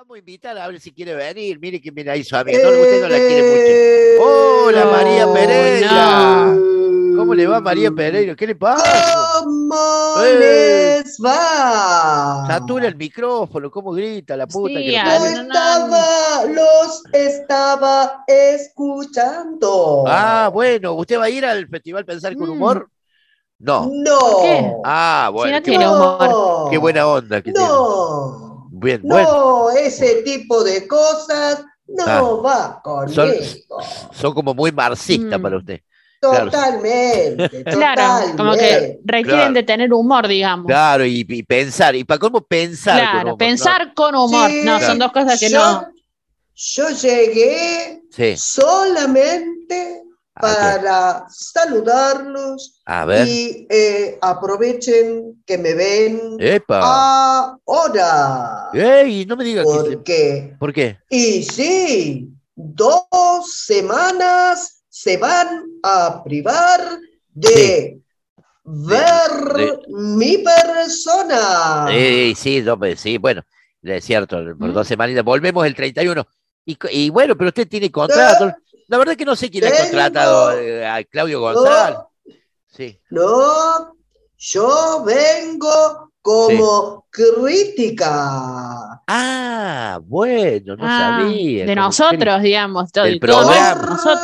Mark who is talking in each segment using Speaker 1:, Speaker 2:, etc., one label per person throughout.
Speaker 1: vamos a invitar a ver si quiere venir. Mire que mira ahí su amiga. No, usted no la quiere mucho. Hola, María
Speaker 2: no,
Speaker 1: Pereira. ¿Cómo le va, María Pereira? ¿Qué le pasa?
Speaker 2: ¿Cómo
Speaker 1: Eh.
Speaker 2: les va?
Speaker 1: Satura el micrófono, ¿cómo grita la puta?
Speaker 3: Sí,
Speaker 1: que lo
Speaker 3: ah, no, no.
Speaker 2: estaba, los estaba escuchando.
Speaker 1: Ah, bueno, ¿usted va a ir al Festival Pensar con
Speaker 3: Mm.
Speaker 1: Humor? No.
Speaker 2: No.
Speaker 3: ¿Por qué?
Speaker 1: Ah,
Speaker 3: Si
Speaker 1: bueno,
Speaker 3: no
Speaker 1: qué,
Speaker 3: tiene
Speaker 2: no.
Speaker 3: humor.
Speaker 1: qué buena onda que tiene.
Speaker 2: No.
Speaker 1: Bueno.
Speaker 2: Ese tipo de cosas no
Speaker 1: Ah.
Speaker 2: va conmigo.
Speaker 1: Son, son como muy marxistas
Speaker 3: Mm.
Speaker 1: para usted. claro.
Speaker 2: Totalmente.
Speaker 3: Claro, como que requieren
Speaker 1: Claro.
Speaker 3: de tener humor, digamos.
Speaker 1: Claro, y, y pensar. ¿Y para cómo pensar? con
Speaker 3: Claro,
Speaker 1: humor?
Speaker 3: pensar con humor.
Speaker 2: Sí,
Speaker 3: no,
Speaker 1: claro.
Speaker 3: son dos cosas que
Speaker 2: yo,
Speaker 3: no.
Speaker 2: yo llegué
Speaker 1: Sí.
Speaker 2: solamente
Speaker 1: ¿A, qué?
Speaker 2: para saludarlos
Speaker 1: A ver.
Speaker 2: y eh, aprovechen que me ven
Speaker 1: Epa.
Speaker 2: ahora.
Speaker 1: Ey, no me diga que. se-
Speaker 2: Porque,
Speaker 1: ¿Por qué?
Speaker 2: y sí, dos semanas se van a privar de ver
Speaker 1: de-
Speaker 2: mi persona.
Speaker 1: Eh, sí, no, pues, sí, bueno, es cierto, por
Speaker 3: ¿Mm?
Speaker 1: dos semanitas. Volvemos el 31. Y, y bueno, pero usted tiene contrato. La verdad que no sé quién ha contratado eh, a Claudio González. Sí.
Speaker 2: No, yo vengo como crítica.
Speaker 1: Ah, bueno, no
Speaker 3: Ah,
Speaker 1: sabía.
Speaker 3: de nosotros, digamos. Todo, todo,
Speaker 1: programa.
Speaker 3: nosotros.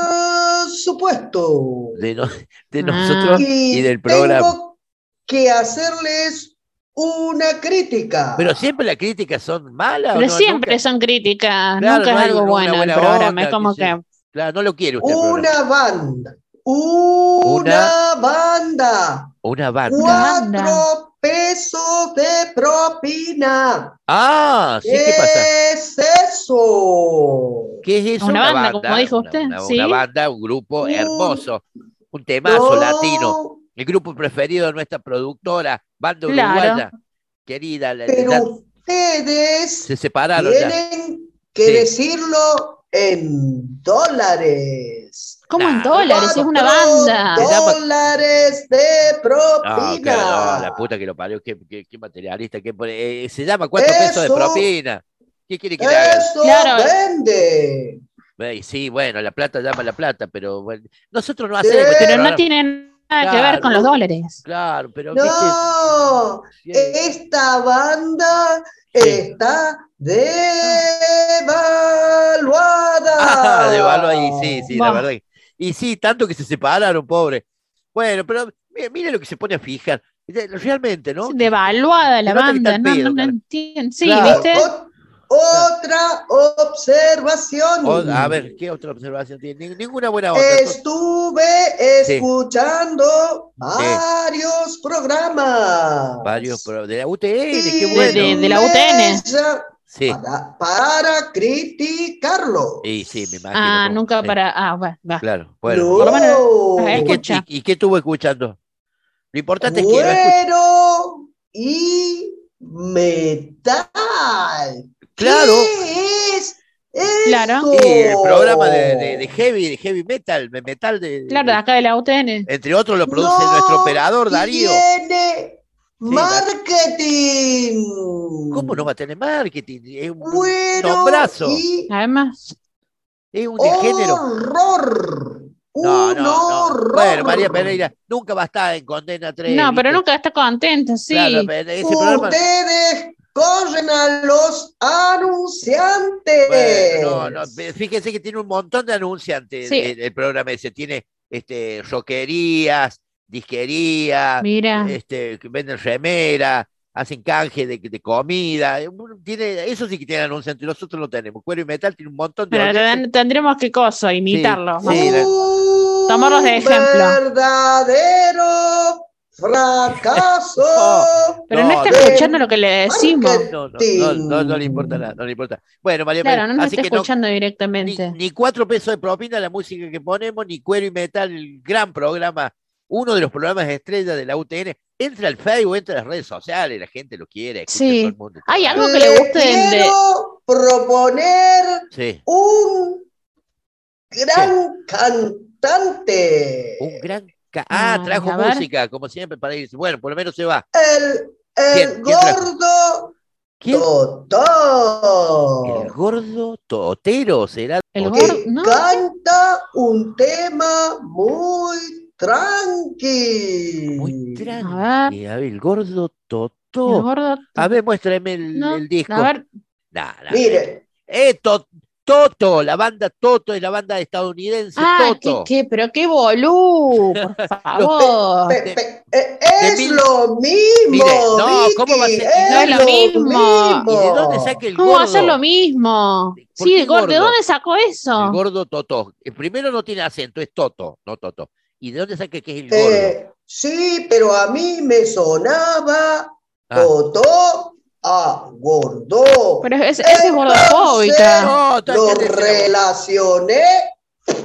Speaker 2: Por supuesto.
Speaker 1: De, no- de
Speaker 3: Ah.
Speaker 1: nosotros
Speaker 2: y
Speaker 1: y del programa.
Speaker 2: tengo que hacerles una crítica.
Speaker 1: Pero siempre las críticas son malas. ¿o
Speaker 3: Pero
Speaker 1: no?
Speaker 3: siempre
Speaker 1: Nunca-
Speaker 3: son críticas,
Speaker 1: Claro,
Speaker 3: nunca
Speaker 1: no
Speaker 3: es algo bueno el programa.
Speaker 1: onda,
Speaker 3: es como que.
Speaker 1: Claro, no lo quiere usted.
Speaker 2: una banda. Una, banda.
Speaker 1: Una banda.
Speaker 2: Cuatro pesos de propina.
Speaker 1: Ah, sí, ¿qué pasa?
Speaker 2: ¿Qué es eso?
Speaker 1: ¿Qué es eso?
Speaker 3: Una banda, como dijo
Speaker 1: una-
Speaker 3: usted,
Speaker 1: Una,
Speaker 3: sí.
Speaker 1: una banda, un grupo
Speaker 2: Un-
Speaker 1: hermoso. Un temazo
Speaker 2: No,
Speaker 1: latino. El grupo preferido de nuestra productora, banda
Speaker 3: Claro.
Speaker 1: uruguaya. Querida, la-
Speaker 2: Pero
Speaker 1: la-
Speaker 2: ustedes
Speaker 1: se separaron ya.
Speaker 2: tienen que
Speaker 1: Sí.
Speaker 2: decirlo en dólares.
Speaker 3: ¿Cómo en dólares? Es una banda.
Speaker 2: Dólares de
Speaker 1: No,
Speaker 2: propina.
Speaker 1: claro, no, la puta que lo parió, qué, qué- qué materialista. qué pone- eh, se llama cuatro pesos de propina. ¿Qué quiere que le haga?
Speaker 3: Claro.
Speaker 2: vende.
Speaker 1: Eh, Sí, bueno, la plata llama la plata, pero bueno, nosotros no hacemos.
Speaker 3: Pero no
Speaker 1: programa.
Speaker 3: Nada que ver
Speaker 1: Claro.
Speaker 3: con los dólares.
Speaker 1: Claro, pero.
Speaker 2: No, esta banda está devaluada.
Speaker 1: Ah, de valor ahí, sí, sí, la verdad. Y sí, tanto que se separaron, pobre. Bueno, pero mire, mire lo que se pone a fijar. Realmente, ¿no?
Speaker 3: Devaluada la banda. No,
Speaker 1: pedo,
Speaker 3: no, entiendo. Sí,
Speaker 1: Claro.
Speaker 3: ¿viste?
Speaker 2: Ot- otra observación.
Speaker 1: O- a ver, ¿qué otra observación tiene? Ni- Ninguna buena onda.
Speaker 2: Estuve escuchando varios programas.
Speaker 1: Varios pro- de la UTN,
Speaker 2: Y
Speaker 1: qué bueno.
Speaker 3: de- de la UTN.
Speaker 1: Sí,
Speaker 2: Para, para criticarlo.
Speaker 1: y sí, me imagino.
Speaker 3: Ah, nunca
Speaker 1: Sí,
Speaker 3: para. Ah, bueno, va.
Speaker 1: Claro, bueno.
Speaker 2: No.
Speaker 3: Por lo menos,
Speaker 1: ¿Y, qué, y- y qué estuvo escuchando? Lo importante es que.
Speaker 2: Cuero y metal.
Speaker 1: Claro.
Speaker 2: ¿Qué es eso?
Speaker 3: Claro.
Speaker 1: Sí, el programa de, de- de heavy, de heavy metal, de metal de,
Speaker 3: Claro, de acá de la UTN.
Speaker 1: entre otros lo produce
Speaker 2: No
Speaker 1: nuestro operador Darío.
Speaker 2: Tiene
Speaker 1: Sí,
Speaker 2: marketing.
Speaker 1: ¿Cómo no va a tener marketing? Es un
Speaker 2: Cuero
Speaker 1: nombrazo.
Speaker 2: y
Speaker 3: Además,
Speaker 1: Es un de género.
Speaker 2: horror.
Speaker 1: No,
Speaker 2: Un
Speaker 1: no, no.
Speaker 2: horror.
Speaker 1: Bueno, María Pereira nunca va a estar en Condena 3.
Speaker 3: no, pero nunca está contento, sí.
Speaker 1: Claro, programa.
Speaker 2: Corren a los anunciantes.
Speaker 1: Bueno, no, no, fíjense que tiene un montón de anunciantes
Speaker 3: Sí.
Speaker 1: el, el programa ese. Tiene este, rockerías, disquerías,
Speaker 3: Mira,
Speaker 1: este, venden remera, hacen canje de, de comida. Tiene, eso sí que tiene anunciantes, nosotros lo tenemos. Cuero y metal tiene un montón de
Speaker 3: pero ten- tendremos que coso, imitarlo.
Speaker 1: Sí, sí,
Speaker 3: Tomarlos de ejemplo.
Speaker 2: verdadero fracaso.
Speaker 3: Pero no,
Speaker 1: No,
Speaker 3: está escuchando lo que le decimos.
Speaker 1: No, no, no, no, no le importa nada, no le importa. Bueno, María
Speaker 3: Claro, no nos
Speaker 1: así
Speaker 3: está
Speaker 1: que no,
Speaker 3: escuchando directamente.
Speaker 1: ni cuatro pesos de propina la música que ponemos, ni cuero y metal, el gran programa, uno de los programas estrella de la UTN. Entra al Facebook, entra a las redes sociales, la gente lo quiere. escucha
Speaker 3: Sí.
Speaker 1: todo el mundo.
Speaker 3: Hay algo que le guste de-
Speaker 2: quiero proponer
Speaker 1: Sí,
Speaker 2: un gran cantante.
Speaker 1: un gran. Ah,
Speaker 3: Ah,
Speaker 1: trajo música, como siempre, para irse. Bueno, por lo menos se va.
Speaker 2: El, el
Speaker 1: ¿Quién? ¿Quién trajo?
Speaker 2: gordo
Speaker 1: ¿Quién?
Speaker 2: Totó.
Speaker 1: Otero será.
Speaker 3: El gordo,
Speaker 2: canta un tema muy tranqui.
Speaker 1: Muy tranqui.
Speaker 3: A ver,
Speaker 1: A ver, el gordo
Speaker 3: el
Speaker 1: Totó.
Speaker 3: gordo.
Speaker 1: A ver, muéstrame el,
Speaker 3: No,
Speaker 1: el disco.
Speaker 3: A ver,
Speaker 1: Nah, nah.
Speaker 2: Mire,
Speaker 1: Eh, To- Toto, la banda Toto es la banda estadounidense
Speaker 3: ah, ¿qué,
Speaker 1: Toto.
Speaker 3: qué? Pero qué bolú, por favor.
Speaker 2: pe-
Speaker 1: de-
Speaker 2: pe- eh,
Speaker 1: de
Speaker 2: es
Speaker 1: mil-
Speaker 2: lo mismo.
Speaker 1: Mire, no, ¿cómo va a ser?
Speaker 3: No es lo mismo.
Speaker 1: ¿Y de dónde saca el
Speaker 3: ¿Cómo
Speaker 1: gordo?
Speaker 3: va a ser lo mismo?
Speaker 1: ¿Por
Speaker 3: Sí,
Speaker 1: qué
Speaker 3: el gordo, ¿de
Speaker 1: gordo?
Speaker 3: dónde sacó eso?
Speaker 1: El gordo Toto. El primero no tiene acento, es Toto, no Toto. ¿Y de dónde saca que es el gordo?
Speaker 2: Eh, sí, pero a mí me sonaba
Speaker 1: Ah.
Speaker 2: Totó a gordo.
Speaker 3: Pero es, ese es gordofóbica.
Speaker 1: No,
Speaker 2: Lo relacioné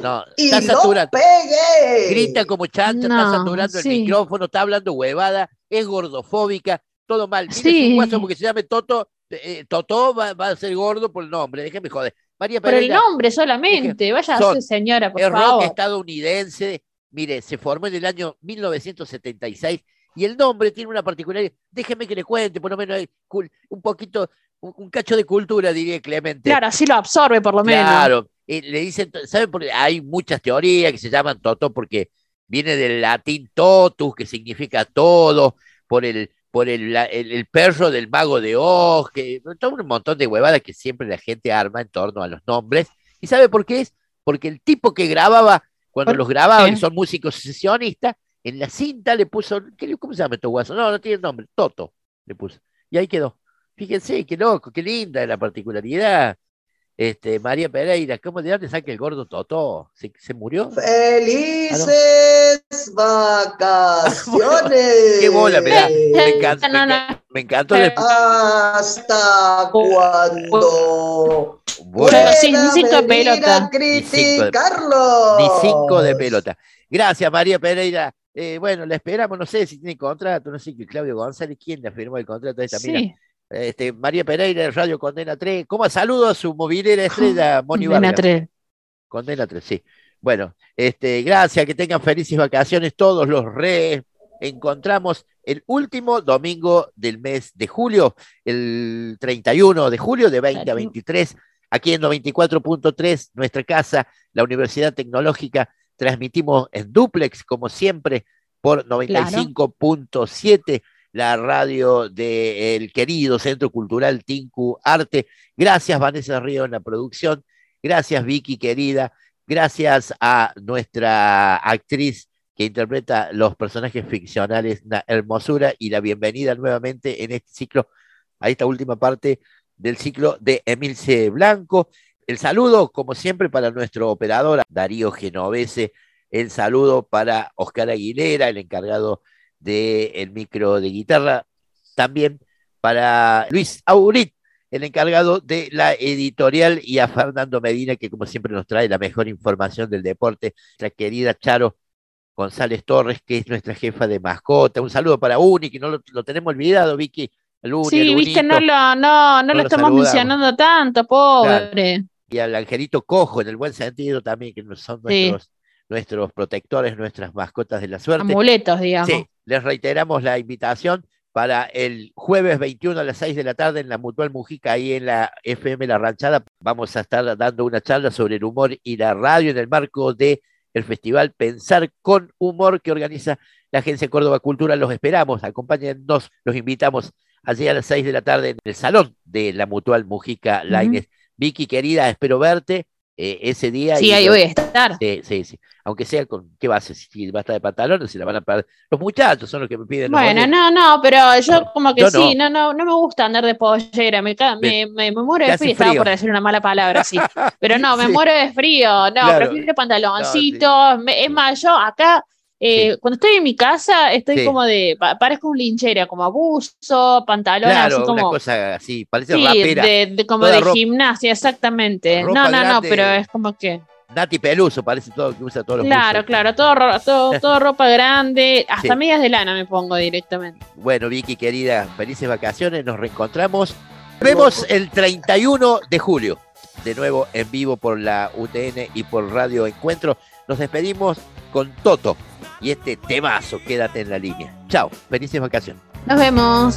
Speaker 1: no,
Speaker 2: y
Speaker 1: está saturando.
Speaker 2: pegué.
Speaker 1: Grita como chanta, está saturando el micrófono, está hablando huevada, es gordofóbica, todo mal. Mire
Speaker 3: Sí.
Speaker 1: su guaso porque se llame Toto, eh, Totó va, va a ser gordo por el nombre, déjeme joder. María
Speaker 3: Por el
Speaker 1: Pereira,
Speaker 3: nombre solamente. Vaya a ser señora, por
Speaker 1: es rock
Speaker 3: favor.
Speaker 1: estadounidense, mire, se formó en el año 1976 y el nombre tiene una particularidad. Déjeme que le cuente, por lo menos hay un poquito, un, un cacho de cultura, diría Clemente.
Speaker 3: Claro, así lo absorbe por lo menos.
Speaker 1: Claro, eh, le dicen, ¿saben? por qué? Hay muchas teorías que se llaman Toto porque viene del latín totus, que significa todo, por el, por el, la- el- el perro del mago de Oz, que todo un montón de huevadas que siempre la gente arma en torno a los nombres. ¿Y sabe por qué es? Porque el tipo que grababa, cuando
Speaker 3: ¿Por
Speaker 1: los grababa, que son músicos sesionistas, en la cinta le puso, ¿qué le- ¿cómo se llama estos guasos? No, no tiene nombre, Toto le puso. Y ahí quedó. Fíjense, qué loco, qué linda la particularidad. Este, María Pereira, ¿cómo de dónde saca el gordo Toto? ¿Se, se murió?
Speaker 2: Felices vacaciones.
Speaker 1: Qué bola me da. Me encanta,
Speaker 3: No,
Speaker 1: me,
Speaker 3: no,
Speaker 1: enca- me encantó. el-
Speaker 2: Hasta cuando
Speaker 1: Bueno,
Speaker 3: sin- cinco de pelota.
Speaker 1: ni cinco de pelota. Gracias, María Pereira. Eh, bueno, la esperamos, no sé si tiene contrato, no sé Claudio González, ¿quién le firmó el contrato a esta?
Speaker 3: Sí.
Speaker 1: Este, María Pereira Radio Condena 3. ¿Cómo saludo a su movilera estrella, Moni
Speaker 3: a
Speaker 1: Vargas?
Speaker 3: tres.
Speaker 1: Condena 3, sí. Bueno, este, gracias, que tengan felices vacaciones todos los re. Encontramos el último domingo del mes de julio, el 31 de julio de 2023, aquí en 94.3, nuestra casa, la Universidad Tecnológica. Transmitimos en duplex, como siempre, por 95.7, la radio del querido Centro Cultural Tinku Arte. Gracias, Vanessa Río, en la producción. Gracias, Vicky, querida. Gracias a nuestra actriz que interpreta los personajes ficcionales, una hermosura y la bienvenida nuevamente en este ciclo, a esta última parte del ciclo de Emilce Blanco. El saludo, como siempre, para nuestro operador Darío Genovese. El saludo para Oscar Aguilera, el encargado del micro de guitarra. También para Luis Aurit, el encargado de la editorial, y a Fernando Medina, que como siempre nos trae la mejor información del deporte, nuestra querida Charo González Torres, que es nuestra jefa de mascota. Un saludo para Uni, que no lo, lo tenemos olvidado, Vicky.
Speaker 3: Sí, viste, no lo, no, no
Speaker 1: No
Speaker 3: lo
Speaker 1: lo
Speaker 3: estamos
Speaker 1: saludamos.
Speaker 3: mencionando tanto, pobre.
Speaker 1: Y al Angelito Cojo, en el buen sentido también, que son
Speaker 3: Sí.
Speaker 1: nuestros, nuestros protectores, nuestras mascotas de la suerte.
Speaker 3: Amuletos, digamos.
Speaker 1: Sí, les reiteramos la invitación para el jueves 21 a las 6 de la tarde en la Mutual Mujica, ahí en la FM La Ranchada. Vamos a estar dando una charla sobre el humor y la radio en el marco de el festival Pensar con Humor que organiza la Agencia Córdoba Cultura. Los esperamos, acompáñennos, los invitamos allí a las 6 de la tarde en el salón de la Mutual Mujica Laines. Vicky, querida, espero verte eh, ese día.
Speaker 3: Sí,
Speaker 1: y
Speaker 3: ahí voy a estar.
Speaker 1: Sí, sí, sí. Aunque sea con, ¿qué va a hacer? Si va a estar de pantalones, si la van a perder. Los muchachos son los que me piden.
Speaker 3: Bueno, no, no, pero yo como que
Speaker 1: Yo
Speaker 3: sí, no. no, no me gusta andar de pollera, me, me, me, me muero de frío, estaba por decir una mala palabra, sí. Pero no, me
Speaker 1: Sí.
Speaker 3: muero de frío, no,
Speaker 1: Claro.
Speaker 3: prefiero pantaloncitos, es más, yo acá, eh,
Speaker 1: Sí.
Speaker 3: cuando estoy en mi casa, estoy
Speaker 1: Sí.
Speaker 3: como de, pa- parezco un linchera, como abuso, pantalón
Speaker 1: Claro,
Speaker 3: así
Speaker 1: una
Speaker 3: como...
Speaker 1: cosa así, parece
Speaker 3: Sí,
Speaker 1: rapera.
Speaker 3: de, de- como de
Speaker 1: ropa-
Speaker 3: gimnasia, exactamente. No, no, no, pero es como que...
Speaker 1: Nati Peluso, parece todo que usa todos los
Speaker 3: Claro,
Speaker 1: buzos.
Speaker 3: claro, todo, todo, todo ropa grande, hasta medias de lana me pongo directamente.
Speaker 1: Bueno, Vicky, querida, felices vacaciones, nos reencontramos. Vemos el 31 de julio, de nuevo en vivo por la UTN y por Radio Encuentro. Nos despedimos con Toto y este temazo, quédate en la línea. Chao, felices vacaciones.
Speaker 3: Nos vemos.